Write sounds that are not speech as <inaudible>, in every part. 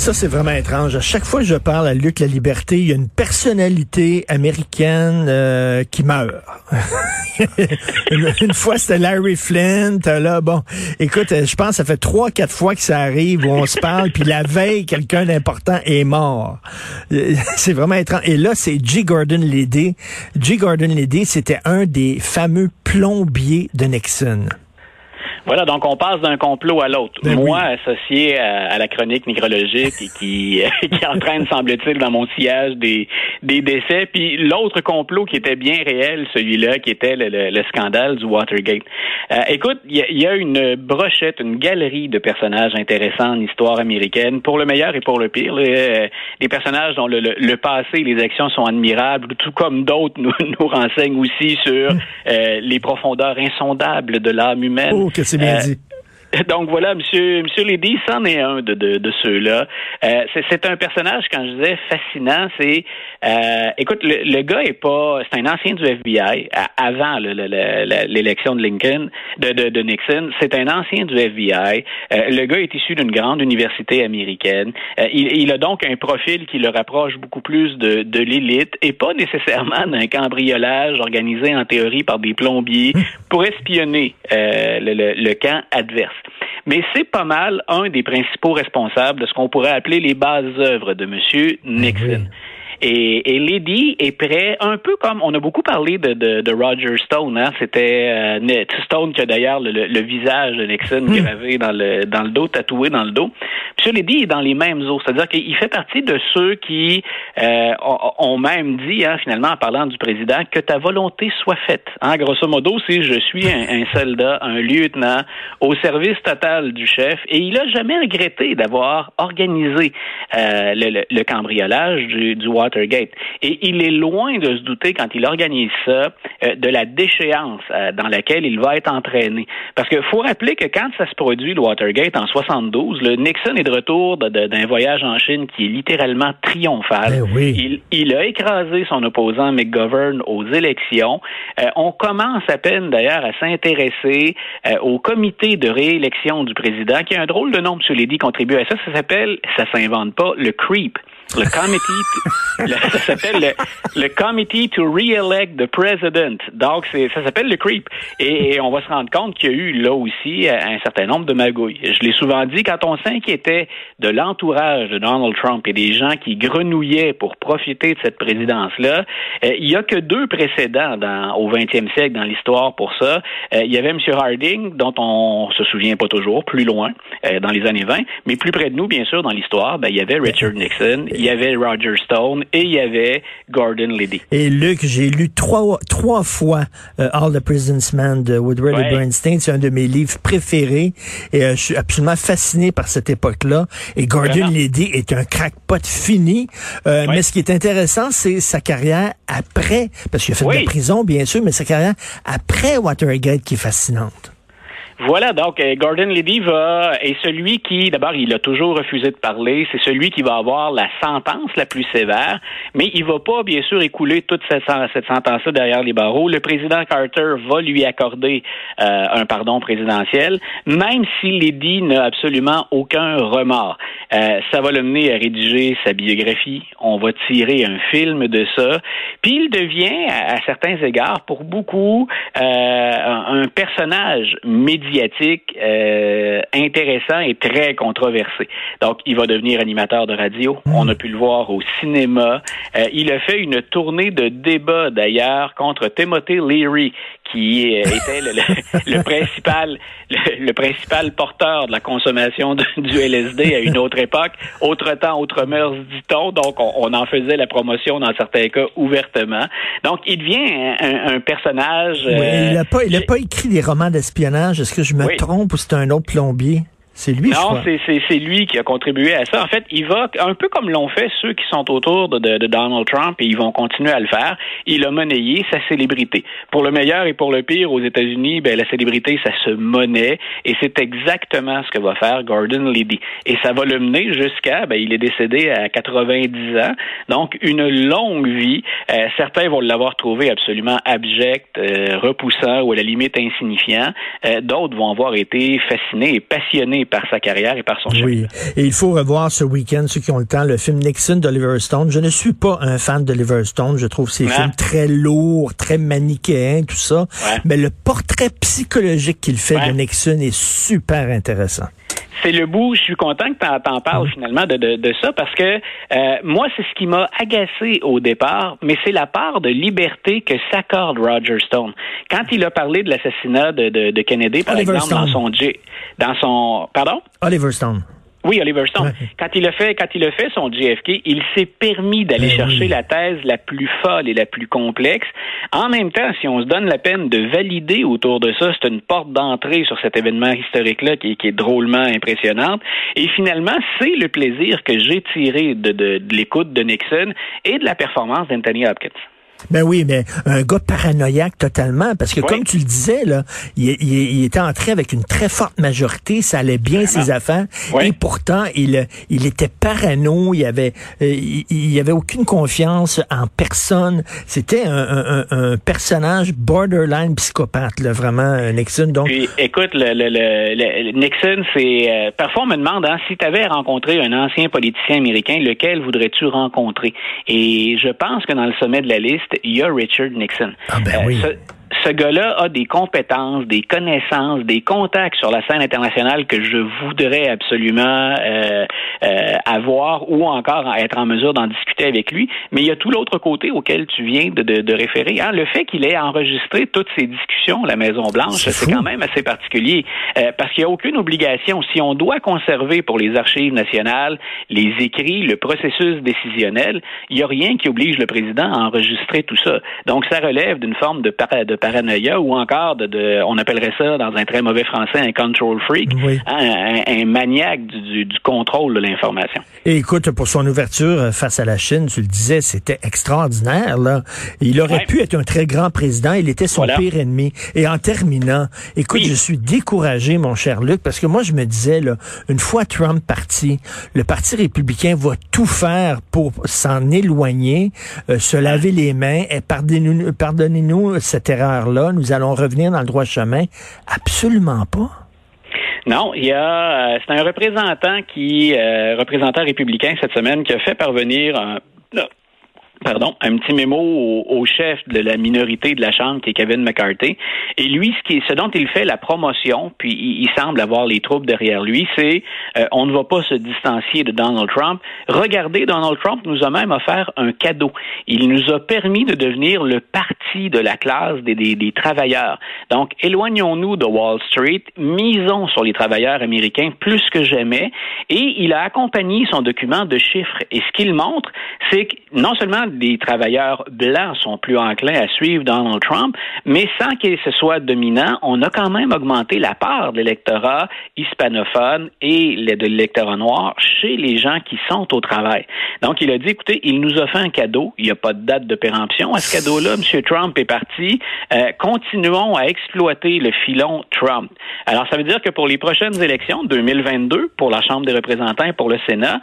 Ça, c'est vraiment étrange. À chaque fois que je parle à Luc La Liberté, il y a une personnalité américaine euh, qui meurt. <laughs> une, fois, c'était Larry Flint. Là, bon, écoute, je pense que ça fait trois, quatre fois que ça arrive où on se parle, puis la veille, quelqu'un d'important est mort. <laughs> C'est vraiment étrange. Et là, c'est G. Gordon Liddy. G. Gordon Liddy, c'était un des fameux plombiers de Nixon. Voilà, donc on passe d'un complot à l'autre. Ben Moi, associé à, la chronique nécrologique et qui, <laughs> qui entraîne, semble-t-il, dans mon sillage des, des décès, puis l'autre complot qui était bien réel, celui-là, qui était le, scandale du Watergate. Euh, écoute, il y, a une brochette, une galerie de personnages intéressants en histoire américaine, pour le meilleur et pour le pire. Euh, des personnages dont le, le, passé et les actions sont admirables, tout comme d'autres <laughs> nous, nous renseignent aussi sur euh, les profondeurs insondables de l'âme humaine. Oh, c'est bien euh, dit. Donc voilà, Monsieur Monsieur Lady, c'en est un de, de, de ceux-là. Euh, c'est un personnage, quand je disais fascinant, c'est euh, écoute, le, gars est pas, c'est un ancien du FBI avant l'élection de Lincoln, de, de, de Nixon. C'est un ancien du FBI. Euh, le gars est issu d'une grande université américaine. Euh, il, il, a donc un profil qui le rapproche beaucoup plus de, de l'élite et pas nécessairement d'un cambriolage organisé en théorie par des plombiers pour espionner le, le, le camp adverse. Mais c'est pas mal un des principaux responsables de ce qu'on pourrait appeler les bases œuvres de M. Nixon. Et, et Lady est prêt, un peu comme on a beaucoup parlé de, de, de Roger Stone. Hein? C'était euh, Stone qui a d'ailleurs le, le, visage de Nixon hmm. gravé dans le dans le dos, tatoué dans le dos. Monsieur Lady est dans les mêmes eaux, c'est-à-dire qu'il fait partie de ceux qui euh, ont même dit, hein, finalement, en parlant du président, que ta volonté soit faite. Hein? Grosso modo, si je suis un, un, soldat, un lieutenant au service total du chef, et il a jamais regretté d'avoir organisé euh, le, le, cambriolage du, du et il est loin de se douter, quand il organise ça, euh, de la déchéance euh, dans laquelle il va être entraîné. Parce qu'il faut rappeler que quand ça se produit, le Watergate, en 72, le Nixon est de retour d'un voyage en Chine qui est littéralement triomphal. Eh il, a écrasé son opposant McGovern aux élections. Euh, on commence à peine, d'ailleurs, à s'intéresser au comité de réélection du président, qui a un drôle de nom, M. Ledy contribue à ça. Ça s'appelle, ça s'invente pas, le CREEP le committee, <laughs> ça s'appelle le, Committee to Re-elect the President. Donc, ça s'appelle le CREEP. Et, on va se rendre compte qu'il y a eu là aussi un certain nombre de magouilles. Je l'ai souvent dit, quand on s'inquiétait de l'entourage de Donald Trump et des gens qui grenouillaient pour profiter de cette présidence-là, euh, il y a que deux précédents dans, au 20e siècle dans l'histoire pour ça. Euh, il y avait M. Harding, dont on se souvient pas toujours, plus loin, euh, dans les années 20, mais plus près de nous, bien sûr, dans l'histoire, ben, il y avait Richard Nixon il y avait Roger Stone et il y avait Gordon Liddy. Et Luc, j'ai lu trois, trois fois euh, All the President's Men de Woodward et Bernstein. C'est un de mes livres préférés et euh, je suis absolument fasciné par cette époque-là. Et Gordon Liddy est un crackpot fini. Euh, mais ce qui est intéressant, c'est sa carrière après, parce qu'il a fait de la prison, bien sûr, mais sa carrière après Watergate qui est fascinante. Voilà, donc euh, Gordon Levy va est celui qui, d'abord, il a toujours refusé de parler. C'est celui qui va avoir la sentence la plus sévère, mais il va pas, bien sûr, écouler toute cette, cette sentence-là derrière les barreaux. Le président Carter va lui accorder euh, un pardon présidentiel, même si Levy n'a absolument aucun remords. Euh, ça va le mener à rédiger sa biographie. On va tirer un film de ça. Puis il devient, à, certains égards, pour beaucoup, un personnage médiatique euh, intéressant et très controversé. Donc, il va devenir animateur de radio. Hmm. On a pu le voir au cinéma. Euh, il a fait une tournée de débat, d'ailleurs, contre Timothy Leary, qui était le, principal le, principal porteur de la consommation du LSD à une autre époque, autre temps, autre mœurs, dit-on. Donc, on, en faisait la promotion dans certains cas ouvertement. Donc, il devient un, personnage. il n'a pas, il a pas écrit des romans d'espionnage. Est-ce que je me trompe ou c'est un autre plombier? C'est lui, Non, c'est, c'est, lui qui a contribué à ça. En fait, il va, un peu comme l'ont fait ceux qui sont autour de, de, Donald Trump, et ils vont continuer à le faire, il a monnayé sa célébrité. Pour le meilleur et pour le pire, aux États-Unis, ben, la célébrité, ça se monnaie, et c'est exactement ce que va faire Gordon Liddy. Et ça va le mener jusqu'à, ben, il est décédé à 90 ans, donc une longue vie. Euh, certains vont l'avoir trouvé absolument abject, euh, repoussant ou à la limite insignifiant. Euh, d'autres vont avoir été fascinés et passionnés par sa carrière et par son chef. Oui, et il faut revoir ce week-end, ceux qui ont le temps, le film Nixon d'Oliver Stone. Je ne suis pas un fan d'Oliver Stone. Je trouve ces films très lourds, très manichéens, tout ça. Mais le portrait psychologique qu'il fait de Nixon est super intéressant c'est le bout. Je suis content que tu en, parles finalement de, de, ça parce que euh, moi, c'est ce qui m'a agacé au départ, mais c'est la part de liberté que s'accorde Roger Stone. Quand il a parlé de l'assassinat de, de, Kennedy, par exemple, dans son dans son pardon? Oliver Stone. Oui, Oliver Stone. Quand il a fait, quand il a fait son JFK, il s'est permis d'aller ben chercher la thèse la plus folle et la plus complexe. En même temps, si on se donne la peine de valider autour de ça, c'est une porte d'entrée sur cet événement historique-là qui, est drôlement impressionnante. Et finalement, c'est le plaisir que j'ai tiré de, de l'écoute de Nixon et de la performance d'Anthony Hopkins. Ben oui, mais un gars paranoïaque totalement, parce que comme tu le disais, là, il, était entré avec une très forte majorité, ça allait bien ses affaires, et pourtant il, il était parano, il avait, euh, il, avait aucune confiance en personne. C'était un, personnage borderline psychopathe, là, vraiment Nixon. Donc, Puis, écoute, le, le, Nixon, c'est euh, parfois on me demande hein, si tu avais rencontré un ancien politicien américain, lequel voudrais-tu rencontrer? Et je pense que dans le sommet de la liste il y a Richard Nixon. Ah ben oui. Euh, ce gars-là a des compétences, des connaissances, des contacts sur la scène internationale que je voudrais absolument euh, euh, avoir ou encore être en mesure d'en discuter avec lui. Mais il y a tout l'autre côté auquel tu viens de, de, de référer. Hein? Le fait qu'il ait enregistré toutes ces discussions, la Maison Blanche, c'est quand même assez particulier euh, parce qu'il n'y a aucune obligation. Si on doit conserver pour les archives nationales les écrits, le processus décisionnel, il n'y a rien qui oblige le président à enregistrer tout ça. Donc ça relève d'une forme de, de paranoïa ou encore de, on appellerait ça dans un très mauvais français un control freak, hein, un, maniaque du, contrôle de l'information. Et écoute, pour son ouverture euh, face à la Chine, tu le disais, c'était extraordinaire. Là. Il aurait pu être un très grand président, il était son pire ennemi. Et en terminant, écoute, je suis découragé, mon cher Luc, parce que moi, je me disais, là, une fois Trump parti, le Parti républicain va tout faire pour s'en éloigner, euh, se laver les mains, et pardonnez-nous pardonnez cette erreur là nous allons revenir dans le droit chemin. Absolument pas. Non, il y a, euh, c'est un représentant qui, euh, représentant républicain cette semaine, qui a fait parvenir un, pardon, un petit mémo au, chef de la minorité de la Chambre, qui est Kevin McCarthy. Et lui, ce, qui, ce dont il fait la promotion, puis il, semble avoir les troupes derrière lui, c'est euh, on ne va pas se distancier de Donald Trump. Regardez, Donald Trump nous a même offert un cadeau. Il nous a permis de devenir le parti de la classe des, des, des travailleurs. Donc, éloignons-nous de Wall Street, misons sur les travailleurs américains plus que jamais. Et il a accompagné son document de chiffres. Et ce qu'il montre, c'est que non seulement des travailleurs blancs sont plus enclins à suivre Donald Trump, mais sans qu'il se soit dominant, on a quand même augmenté la part de l'électorat hispanophone et de l'électorat noir chez les gens qui sont au travail. Donc, il a dit, écoutez, il nous a fait un cadeau. Il n'y a pas de date de péremption à ce cadeau-là. M. Trump est parti. Euh, continuons à exploiter le filon Trump. Alors, ça veut dire que pour les prochaines élections, 2022, pour la Chambre des représentants et pour le Sénat,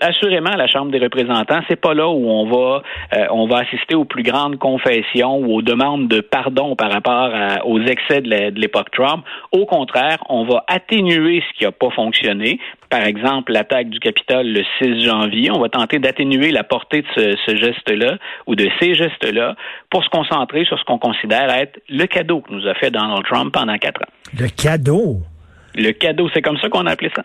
assurément, la Chambre des représentants, c'est pas là où on va euh, on va assister aux plus grandes confessions ou aux demandes de pardon par rapport aux excès de l'époque Trump. Au contraire, on va atténuer ce qui n'a pas fonctionné. Par exemple, l'attaque du Capitole le 6 janvier. On va tenter d'atténuer la portée de ce, geste-là ou de ces gestes-là pour se concentrer sur ce qu'on considère être le cadeau que nous a fait Donald Trump pendant quatre ans. Le cadeau? Le cadeau, c'est comme ça qu'on a appelé ça.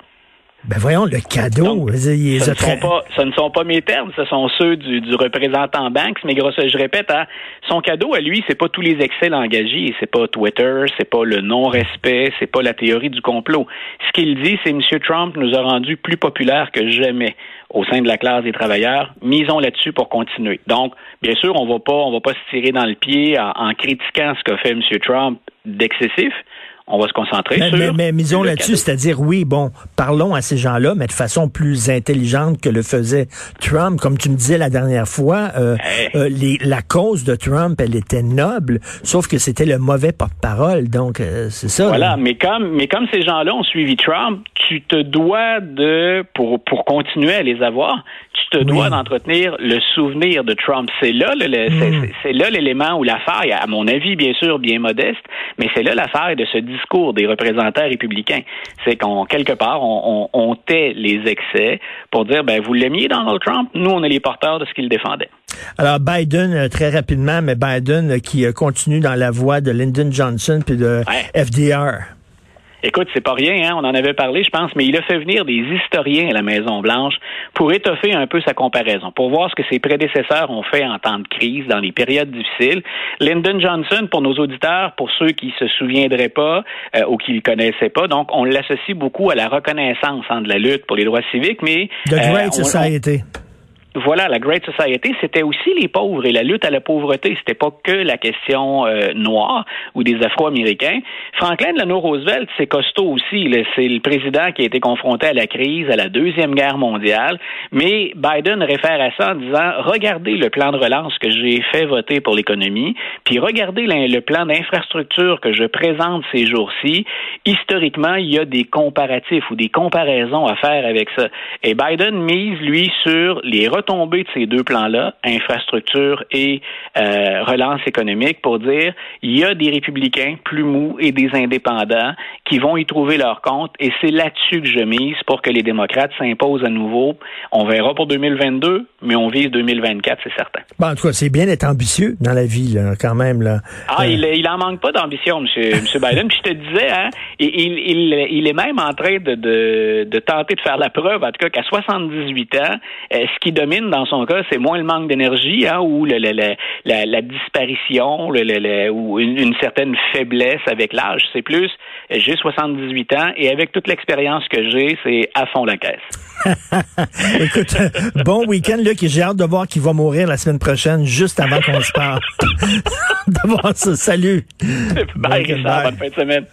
Ben voyons, le cadeau. ce, ne sont pas, ce ne sont pas mes termes, ce sont ceux du, du représentant Banks, mais grosso, je répète, hein, son cadeau à lui, c'est pas tous les excès langagiers, c'est pas Twitter, c'est pas le non-respect, c'est pas la théorie du complot. Ce qu'il dit, c'est M. Trump nous a rendus plus populaires que jamais au sein de la classe des travailleurs. Misons là-dessus pour continuer. Donc, bien sûr, on va pas, on va pas se tirer dans le pied en, en critiquant ce qu'a fait M. Trump d'excessif on va se concentrer mais, sur. Mais, mais misons là-dessus, c'est-à-dire, oui, bon, parlons à ces gens-là, mais de façon plus intelligente que le faisait Trump. Comme tu me disais la dernière fois, euh, hey. euh, les, la cause de Trump, elle était noble, sauf que c'était le mauvais porte-parole. Donc, euh, c'est ça. Voilà, là. mais comme, mais comme ces gens-là ont suivi Trump, tu te dois de, pour, pour continuer à les avoir, tu te dois d'entretenir le souvenir de Trump. C'est là, le, le mm. c'est là l'élément où la faille, à mon avis, bien sûr, bien modeste, mais c'est là la faille de ce discours des représentants républicains. C'est qu'on, quelque part, on, on, on, tait les excès pour dire, ben, vous l'aimiez Donald Trump, nous, on est les porteurs de ce qu'il défendait. Alors, Biden, euh, très rapidement, mais Biden euh, qui continue dans la voie de Lyndon Johnson puis de ouais. FDR. Écoute, c'est pas rien, hein? on en avait parlé, je pense, mais il a fait venir des historiens à la Maison-Blanche pour étoffer un peu sa comparaison, pour voir ce que ses prédécesseurs ont fait en temps de crise, dans les périodes difficiles. Lyndon Johnson, pour nos auditeurs, pour ceux qui se souviendraient pas euh, ou qui le connaissaient pas, donc on l'associe beaucoup à la reconnaissance hein, de la lutte pour les droits civiques, mais... The Great euh, Society. On, voilà, la Great Society, c'était aussi les pauvres et la lutte à la pauvreté. C'était pas que la question euh, noire ou des Afro-Américains. Franklin Delano Roosevelt, c'est costaud aussi. C'est le président qui a été confronté à la crise, à la deuxième guerre mondiale. Mais Biden réfère à ça en disant regardez le plan de relance que j'ai fait voter pour l'économie, puis regardez le plan d'infrastructure que je présente ces jours-ci. Historiquement, il y a des comparatifs ou des comparaisons à faire avec ça. Et Biden mise lui sur les retombées de ces deux plans-là, infrastructure et euh, relance économique, pour dire il y a des républicains plus mous et des indépendants qui vont y trouver leur compte et c'est là-dessus que je mise pour que les démocrates s'imposent à nouveau. On verra pour 2022, mais on vise 2024, c'est certain. Bon, en tout cas, c'est bien d'être ambitieux dans la vie, là, quand même. Là. Ah, euh... il, il en manque pas d'ambition, monsieur, <laughs> monsieur Biden. Puis je te disais, hein, il, il, il, est même en train de, de, de tenter de faire la preuve, en tout cas, qu'à 78 ans, euh, ce qui domine dans son cas, c'est moins le manque d'énergie hein, ou le, le, le, la, la, disparition ou une, une, certaine faiblesse avec l'âge. C'est plus, j'ai 78 ans et avec toute l'expérience que j'ai, c'est à fond la caisse. <laughs> Écoute, bon week-end, Luc, et j'ai hâte de voir qui va mourir la semaine prochaine, juste avant qu'on se parle. <laughs> D'abord. Salut. Bye, Richard. Bonne fin de semaine.